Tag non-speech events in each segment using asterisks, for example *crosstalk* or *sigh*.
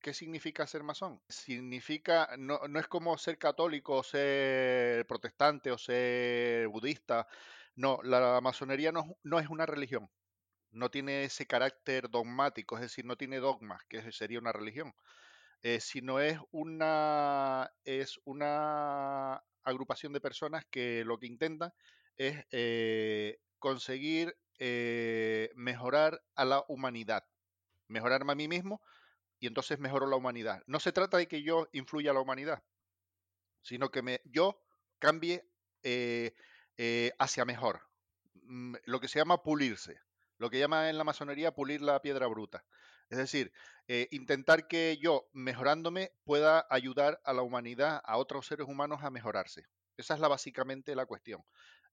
¿Qué significa ser masón? Significa, no, no, es como ser católico o ser protestante o ser budista. No, la masonería no, no, es una religión. No tiene ese carácter dogmático, es decir, no tiene dogmas, que sería una religión. Eh, sino es una, es una agrupación de personas que lo que intentan es eh, conseguir eh, mejorar a la humanidad, mejorarme a mí mismo y entonces mejoro la humanidad. No se trata de que yo influya a la humanidad, sino que me, yo cambie eh, eh, hacia mejor. Mm, lo que se llama pulirse, lo que llama en la masonería pulir la piedra bruta. Es decir, eh, intentar que yo, mejorándome, pueda ayudar a la humanidad, a otros seres humanos a mejorarse. Esa es la, básicamente la cuestión.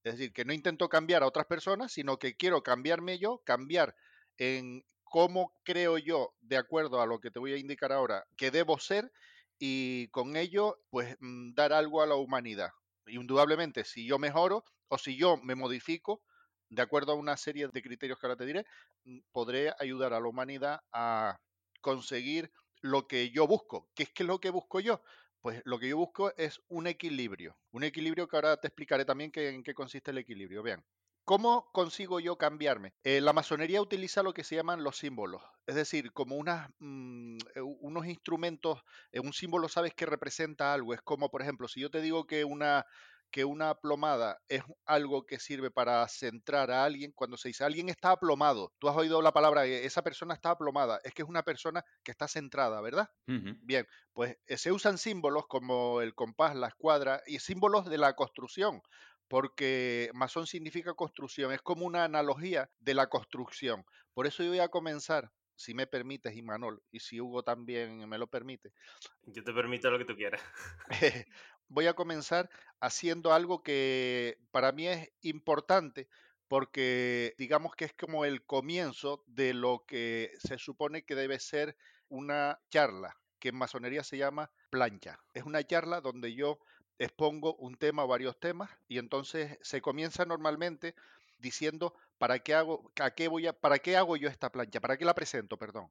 Es decir, que no intento cambiar a otras personas, sino que quiero cambiarme yo, cambiar en cómo creo yo, de acuerdo a lo que te voy a indicar ahora, que debo ser y con ello, pues mm, dar algo a la humanidad. Indudablemente, si yo mejoro o si yo me modifico, de acuerdo a una serie de criterios que ahora te diré, mm, podré ayudar a la humanidad a conseguir lo que yo busco. ¿Qué es que lo que busco yo? Pues lo que yo busco es un equilibrio. Un equilibrio que ahora te explicaré también en qué consiste el equilibrio. Vean, ¿Cómo consigo yo cambiarme? Eh, la masonería utiliza lo que se llaman los símbolos, es decir, como unas, mm, eh, unos instrumentos, eh, un símbolo sabes que representa algo, es como, por ejemplo, si yo te digo que una, que una plomada es algo que sirve para centrar a alguien, cuando se dice alguien está aplomado, tú has oído la palabra, esa persona está aplomada, es que es una persona que está centrada, ¿verdad? Bien, pues se usan símbolos como el compás, la escuadra y símbolos de la construcción porque masón significa construcción, es como una analogía de la construcción. Por eso yo voy a comenzar, si me permites, Imanol, y si Hugo también me lo permite. Yo te permito lo que tú quieras. *laughs* voy a comenzar haciendo algo que para mí es importante, porque digamos que es como el comienzo de lo que se supone que debe ser una charla, que en masonería se llama plancha. Es una charla donde yo expongo un tema o varios temas y entonces se comienza normalmente diciendo para qué hago, a qué voy a, para qué hago yo esta plancha, para qué la presento, perdón.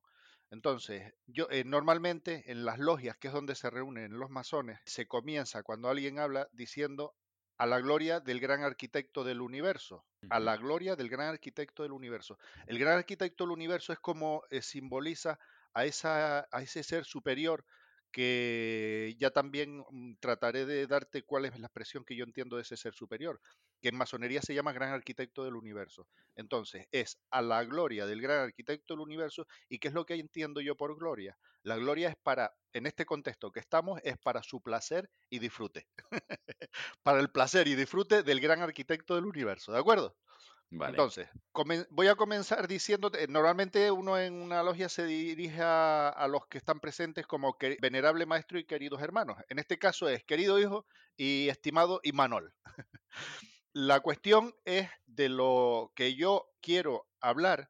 Entonces, yo eh, normalmente en las logias, que es donde se reúnen los masones, se comienza cuando alguien habla diciendo a la gloria del gran arquitecto del universo, a la gloria del gran arquitecto del universo. El gran arquitecto del universo es como eh, simboliza a, esa, a ese ser superior que ya también mm, trataré de darte cuál es la expresión que yo entiendo de ese ser superior, que en masonería se llama gran arquitecto del universo. Entonces, es a la gloria del gran arquitecto del universo y qué es lo que entiendo yo por gloria. La gloria es para, en este contexto que estamos, es para su placer y disfrute. *laughs* para el placer y disfrute del gran arquitecto del universo, ¿de acuerdo? Entonces, voy a comenzar diciéndote, normalmente uno en una logia se dirige a, los que están presentes como venerable maestro y queridos hermanos. En este caso es querido hijo y estimado Imanol. *laughs* La cuestión es de lo que yo quiero hablar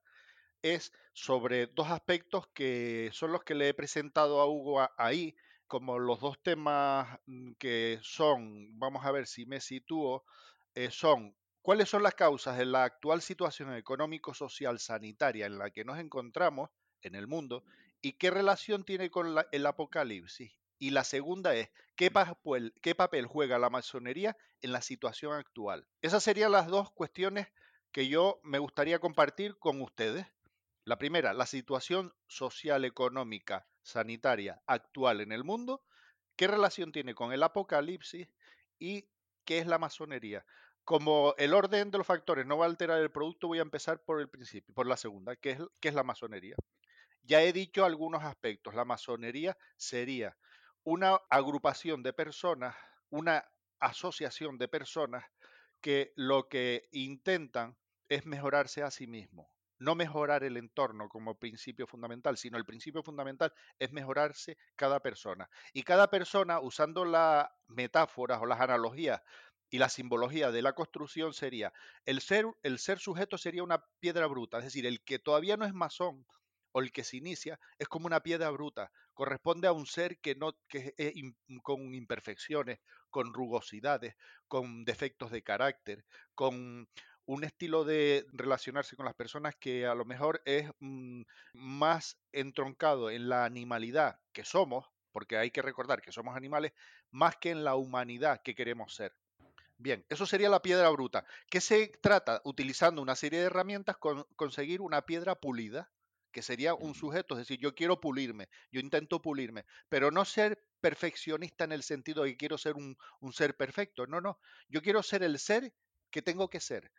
es sobre dos aspectos que son los que le he presentado a Hugo ahí, como los dos temas mm, que son, vamos a ver si me sitúo, eh, son ¿Cuáles son las causas de la actual situación económico-social sanitaria en la que nos encontramos en el mundo y qué relación tiene con el apocalipsis? Y la segunda es, ¿qué papel, ¿qué papel juega la masonería en la situación actual? Esas serían las dos cuestiones que yo me gustaría compartir con ustedes. La primera, la situación social, económica, sanitaria actual en el mundo. ¿Qué relación tiene con el apocalipsis? ¿Y qué es la masonería? Como el orden de los factores no va a alterar el producto, voy a empezar por el principio, por la segunda, que es, que es la masonería. Ya he dicho algunos aspectos. La masonería sería una agrupación de personas, una asociación de personas que lo que intentan es mejorarse a sí mismos. No mejorar el entorno como principio fundamental, sino el principio fundamental es mejorarse cada persona. Y cada persona, usando las metáforas o las analogías y la simbología de la construcción sería, el ser, el ser sujeto sería una piedra bruta, es decir, el que todavía no es masón o el que se inicia es como una piedra bruta, corresponde a un ser que no que con imperfecciones, con rugosidades, con defectos de carácter, con un estilo de relacionarse con las personas que a lo mejor es mm, más entroncado en la animalidad que somos, porque hay que recordar que somos animales, más que en la humanidad que queremos ser. Bien, eso sería la piedra bruta. ¿Qué se trata? Utilizando una serie de herramientas, con, conseguir una piedra pulida, que sería un sujeto, es decir, yo quiero pulirme, yo intento pulirme, pero no ser perfeccionista en el sentido de que quiero ser un, un ser perfecto, no, no, yo quiero ser el ser que tengo que ser.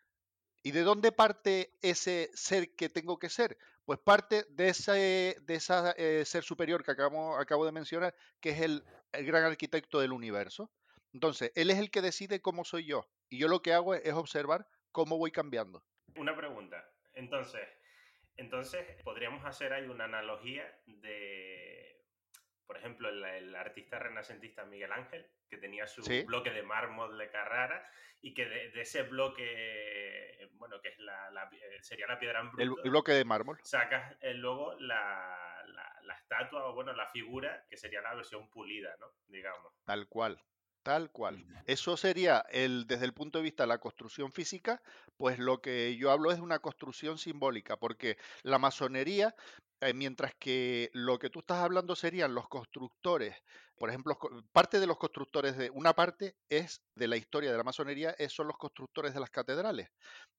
¿Y de dónde parte ese ser que tengo que ser? Pues parte de ese de esa, eh, ser superior que acabo, acabo de mencionar, que es el, el gran arquitecto del universo. Entonces, él es el que decide cómo soy yo. Y yo lo que hago es, observar cómo voy cambiando. Una pregunta. Entonces, entonces, podríamos hacer ahí una analogía de, por ejemplo, el, el artista renacentista Miguel Ángel, que tenía su Sí, bloque de mármol de Carrara y que de, de ese bloque, bueno, que es la, la- eh, sería la piedra en el, bruto, el bloque de mármol, sacas eh, luego la, la, la estatua o, bueno, la figura, que sería la versión pulida, ¿no? Digamos. tal cual. Tal cual. Eso sería el, desde el punto de vista de la construcción física, pues lo que yo hablo es de una construcción simbólica, porque la masonería, eh, mientras que lo que tú estás hablando serían los constructores, por ejemplo, parte de los constructores de una parte es de la historia de la masonería, son los constructores de las catedrales.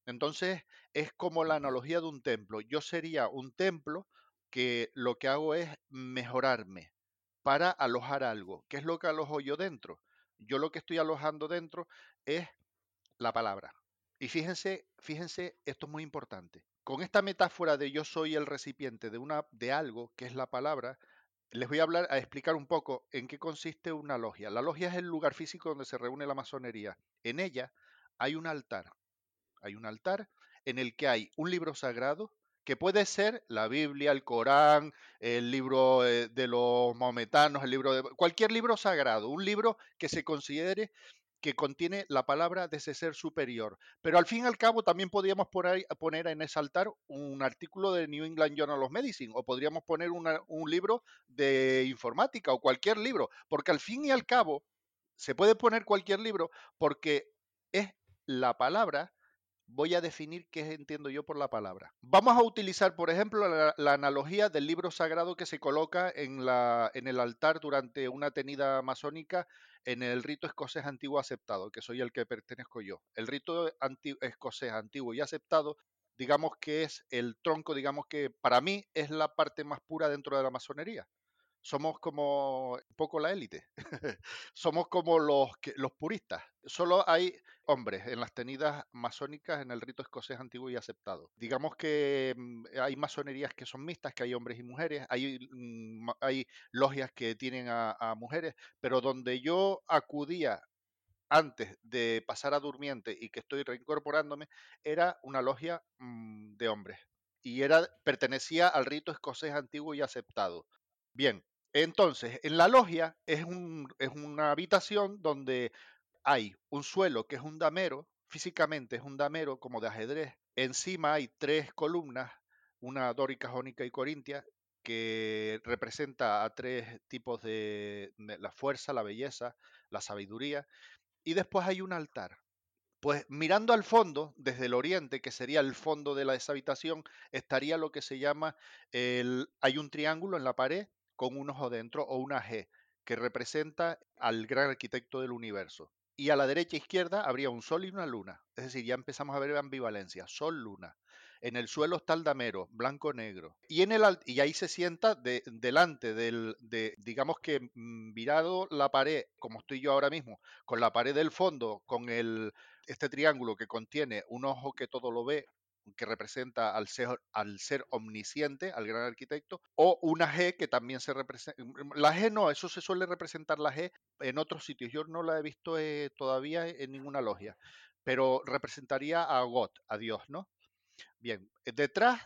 Entonces, es como la analogía de un templo. Yo sería un templo que lo que hago es mejorarme para alojar algo. ¿Qué es lo que alojo yo dentro? Yo lo que estoy alojando dentro es la palabra. Y fíjense, fíjense, esto es muy importante. Con esta metáfora de yo soy el recipiente de una de algo que es la palabra, les voy a hablar a explicar un poco en qué consiste una logia. La logia es el lugar físico donde se reúne la masonería. En ella hay un altar. Hay un altar en el que hay un libro sagrado que puede ser la Biblia, el Corán, el libro eh, de los maometanos, el libro de cualquier libro sagrado, un libro que se considere que contiene la palabra de ese ser superior. Pero al fin y al cabo también podríamos poner, en ese altar un artículo de New England Journal of Medicine o podríamos poner un libro de informática o cualquier libro, porque al fin y al cabo se puede poner cualquier libro porque es la palabra voy a definir qué entiendo yo por la palabra. Vamos a utilizar, por ejemplo, la, analogía del libro sagrado que se coloca en, el altar durante una tenida masónica en el rito escocés antiguo aceptado, que soy el que pertenezco yo. El rito escocés antiguo y aceptado, digamos que es el tronco, digamos que para mí es la parte más pura dentro de la masonería. Somos como un poco la élite. *laughs* Somos como los, los puristas. Solo hay hombres en las tenidas masónicas en el rito escocés antiguo y aceptado. Digamos que mm, hay masonerías que son mixtas, que hay hombres y mujeres, hay, mm, hay logias que tienen a, a mujeres, pero donde yo acudía antes de pasar a durmiente y que estoy reincorporándome, era una logia mm, de hombres. Y era, pertenecía al rito escocés antiguo y aceptado. Bien, entonces, en la logia es, un, es una habitación donde hay un suelo que es un damero, físicamente es un damero como de ajedrez. Encima hay tres columnas, una dórica, jónica y corintia, que representa a tres tipos de, la fuerza, la belleza, la sabiduría. Y después hay un altar. Pues mirando al fondo, desde el oriente, que sería el fondo de la, esa habitación, estaría lo que se llama el, hay un triángulo en la pared con un ojo dentro o una G, que representa al gran arquitecto del universo. Y a la derecha e izquierda habría un sol y una luna. Es decir, ya empezamos a ver ambivalencia, sol-luna. En el suelo está el damero, blanco-negro. Y, en el, y ahí se sienta de- delante del, de, digamos que mm, virado la pared, como estoy yo ahora mismo, con la pared del fondo, con el, este triángulo que contiene un ojo que todo lo ve, que representa al ser, omnisciente, al gran arquitecto, o una G que también se representa. La G no, eso se suele representar la G en otros sitios. Yo no la he visto eh, todavía en ninguna logia, pero representaría a God, a Dios, ¿no? Bien, eh, detrás,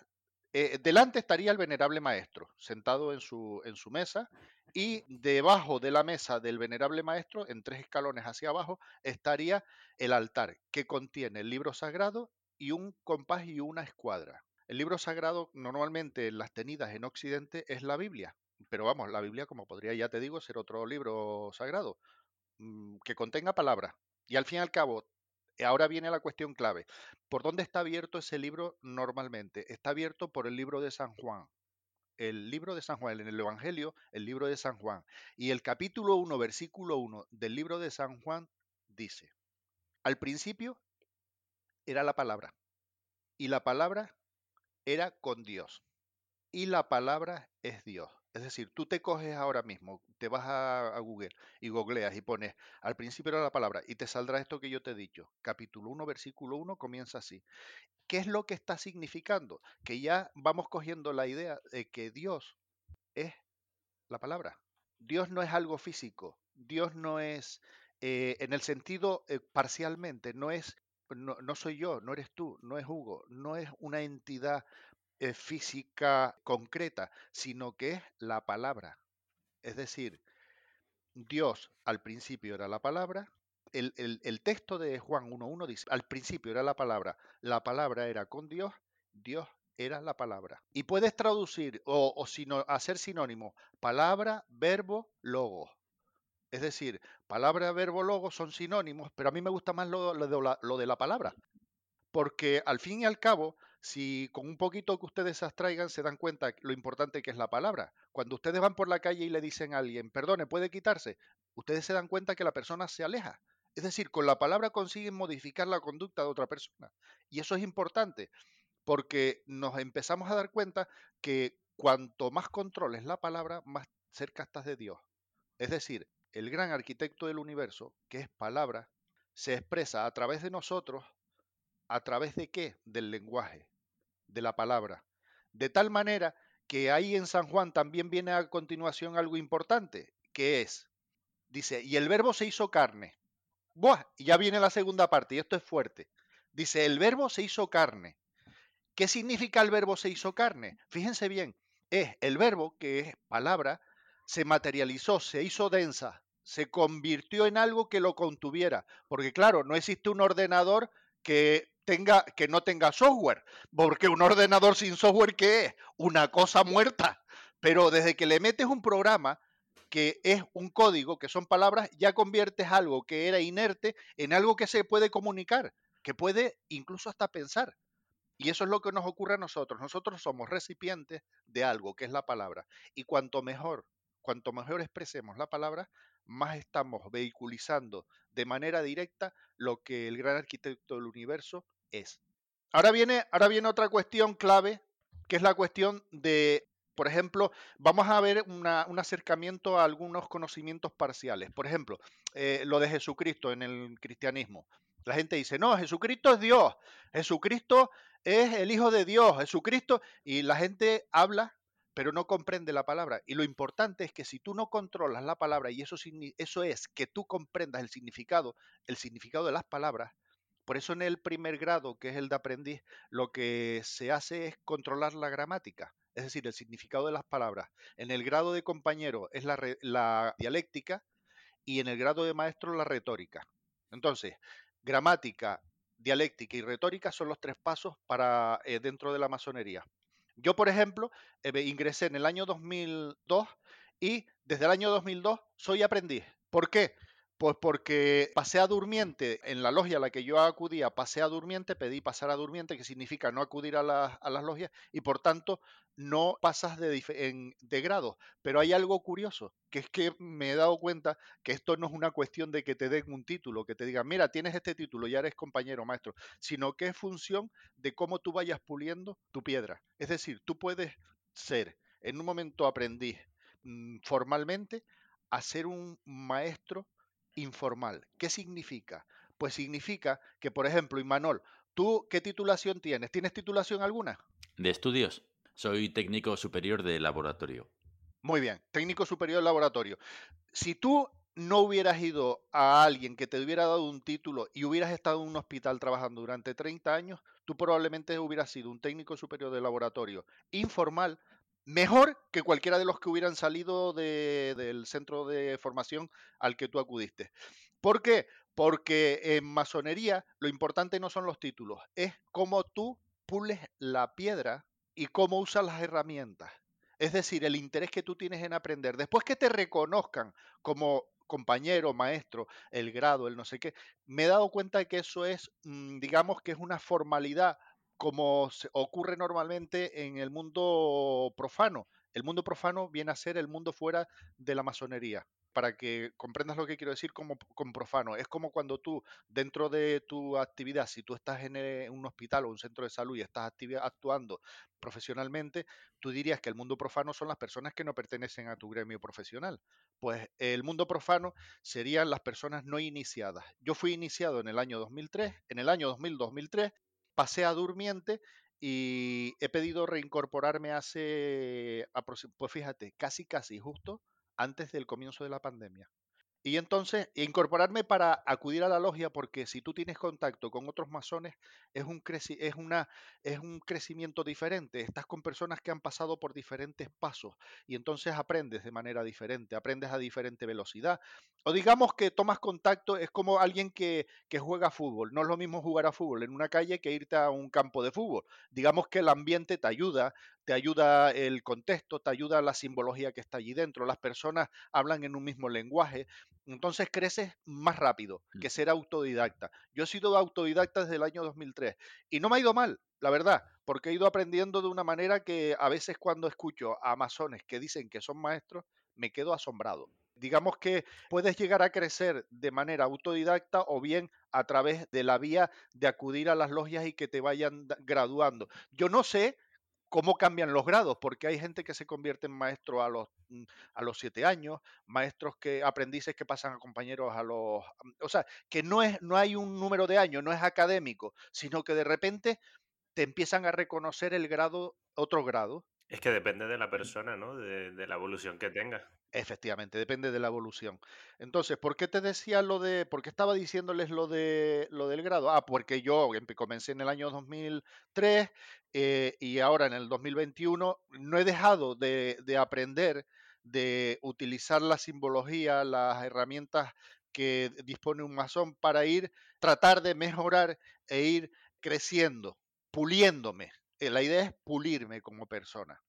eh, delante estaría el venerable maestro, sentado en su mesa, y debajo de la mesa del venerable maestro, en tres escalones hacia abajo, estaría el altar, que contiene el libro sagrado y un compás y una escuadra. El libro sagrado, normalmente en las tenidas en Occidente, es la Biblia. Pero vamos, la Biblia, como podría, ya te digo, ser otro libro sagrado, mm, que contenga palabras. Y al fin y al cabo, ahora viene la cuestión clave. ¿Por dónde está abierto ese libro normalmente? Está abierto por el libro de San Juan. El libro de San Juan, en el Evangelio, el libro de San Juan. Y el capítulo 1, versículo 1 del libro de San Juan dice, al principio era la palabra, y la palabra era con Dios, y la palabra es Dios. Es decir, tú te coges ahora mismo, te vas a, Google y googleas y pones al principio era la palabra y te saldrá esto que yo te he dicho. Capítulo 1, versículo 1 comienza así. ¿Qué es lo que está significando? Que ya vamos cogiendo la idea de que Dios es la palabra. Dios no es algo físico. Dios no es, eh, en el sentido eh, parcialmente, no es, no, no soy yo, no eres tú, no es Hugo, no es una entidad eh, física concreta, sino que es la palabra. Es decir, Dios al principio era la palabra. El, texto de Juan 1.1 dice, al principio era la palabra, la palabra era con Dios, Dios era la palabra. Y puedes traducir o, hacer sinónimo palabra, verbo, logo. Es decir, palabra, verbo, logo son sinónimos, pero a mí me gusta más lo, lo de la palabra. Porque al fin y al cabo, si con un poquito que ustedes abstraigan se dan cuenta lo importante que es la palabra. Cuando ustedes van por la calle y le dicen a alguien, perdone, puede quitarse, ustedes se dan cuenta que la persona se aleja. Es decir, con la palabra consiguen modificar la conducta de otra persona. Y eso es importante, porque nos empezamos a dar cuenta que cuanto más controles la palabra, más cerca estás de Dios. Es decir, el gran arquitecto del universo, que es palabra, se expresa a través de nosotros, a través de qué? Del lenguaje de la palabra. De tal manera que ahí en San Juan también viene a continuación algo importante, que es, dice, y el verbo se hizo carne. Buah, y ya viene la segunda parte, y esto es fuerte. Dice, el verbo se hizo carne. ¿Qué significa el verbo se hizo carne? Fíjense bien, es el verbo, que es palabra, se materializó, se hizo densa, se convirtió en algo que lo contuviera. Porque claro, no existe un ordenador que tenga, que no tenga software, porque un ordenador sin software, ¿qué es? Una cosa muerta. Pero desde que le metes un programa que es un código, que son palabras, ya conviertes algo que era inerte en algo que se puede comunicar, que puede incluso hasta pensar. Y eso es lo que nos ocurre a nosotros. Nosotros somos recipientes de algo que es la palabra. Y cuanto mejor, cuanto mejor expresemos la palabra, más estamos vehiculizando de manera directa lo que el gran arquitecto del universo es. Ahora viene, ahora viene otra cuestión clave, que es la cuestión de, por ejemplo, vamos a ver un acercamiento a algunos conocimientos parciales. Por ejemplo, eh, lo de Jesucristo en el cristianismo. La gente dice, no, Jesucristo es Dios, Jesucristo es el Hijo de Dios, Jesucristo, y la gente habla pero no comprende la palabra. Y lo importante es que si tú no controlas la palabra, y eso, eso es que tú comprendas el significado, el significado de las palabras, por eso en el primer grado, que es el de aprendiz, lo que se hace es controlar la gramática, es decir, el significado de las palabras. En el grado de compañero es la, la dialéctica y en el grado de maestro la retórica. Entonces, gramática, dialéctica y retórica son los tres pasos para eh, dentro de la masonería. Yo, por ejemplo, eh, ingresé en el año 2002 y desde el año 2002 soy aprendiz. ¿Por qué? Pues porque pasé a durmiente, en la logia a la que yo acudía, pasé a durmiente, pedí pasar a durmiente, que significa no acudir a, las logias, y por tanto no pasas de, de grado. Pero hay algo curioso, que es que me he dado cuenta que esto no es una cuestión de que te den un título, que te digan, mira, tienes este título, ya eres compañero maestro, sino que es función de cómo tú vayas puliendo tu piedra. Es decir, tú puedes ser en un momento aprendiz mm, formalmente a ser un maestro informal. ¿Qué significa? Pues significa que, por ejemplo, Imanol, ¿tú qué titulación tienes? ¿Tienes titulación alguna? De estudios. Soy técnico superior de laboratorio. Muy bien, técnico superior de laboratorio. Si tú no hubieras ido a alguien que te hubiera dado un título y hubieras estado en un hospital trabajando durante 30 años, tú probablemente hubieras sido un técnico superior de laboratorio informal mejor que cualquiera de los que hubieran salido del centro de formación al que tú acudiste. ¿Por qué? Porque en masonería lo importante no son los títulos, es cómo tú pules la piedra y cómo usas las herramientas. Es decir, el interés que tú tienes en aprender. Después que te reconozcan como compañero, maestro, el grado, el no sé qué, me he dado cuenta de que eso es, mm, digamos que es una formalidad como ocurre normalmente en el mundo profano. El mundo profano viene a ser el mundo fuera de la masonería para que comprendas lo que quiero decir como, con profano. Es como cuando tú, dentro de tu actividad, si tú estás en, eh, un hospital o un centro de salud y estás actuando profesionalmente, tú dirías que el mundo profano son las personas que no pertenecen a tu gremio profesional. Pues el mundo profano serían las personas no iniciadas. Yo fui iniciado en el año 2003, en el año 2000-2003 pasé a durmiente y he pedido reincorporarme hace, pues fíjate, casi, casi justo antes del comienzo de la pandemia. Y entonces incorporarme para acudir a la logia, porque si tú tienes contacto con otros masones, es un, es, una, es un crecimiento diferente. Estás con personas que han pasado por diferentes pasos y entonces aprendes de manera diferente, aprendes a diferente velocidad. O digamos que tomas contacto, es como alguien que, que juega fútbol. No es lo mismo jugar a fútbol en una calle que irte a un campo de fútbol. Digamos que el ambiente te ayuda, te ayuda el contexto, te ayuda la simbología que está allí dentro. Las personas hablan en un mismo lenguaje entonces creces más rápido mm. que ser autodidacta. Yo he sido autodidacta desde el año 2003 y no me ha ido mal, la verdad, porque he ido aprendiendo de una manera que a veces cuando escucho a masones que dicen que son maestros, me quedo asombrado. Digamos que puedes llegar a crecer de manera autodidacta o bien a través de la vía de acudir a las logias y que te vayan graduando. Yo no sé cómo cambian los grados, porque hay gente que se convierte en maestro a los, mm, a los siete años, maestros que, aprendices que pasan a compañeros a los, mm, o sea, que no es, no hay un número de años, no es académico, sino que de repente te empiezan a reconocer el grado, otro grado. Es que depende de la persona, ¿no? De, de la evolución que tenga. Efectivamente, depende de la evolución. Entonces, ¿por qué te decía lo de, por qué estaba diciéndoles lo de lo del grado? Ah, porque yo comencé en el año 2003 eh, y ahora en el 2021 no he dejado de, de aprender, de utilizar la simbología, las herramientas que dispone un masón para ir, tratar de mejorar e ir creciendo, puliéndome. Eh, la idea es pulirme como persona.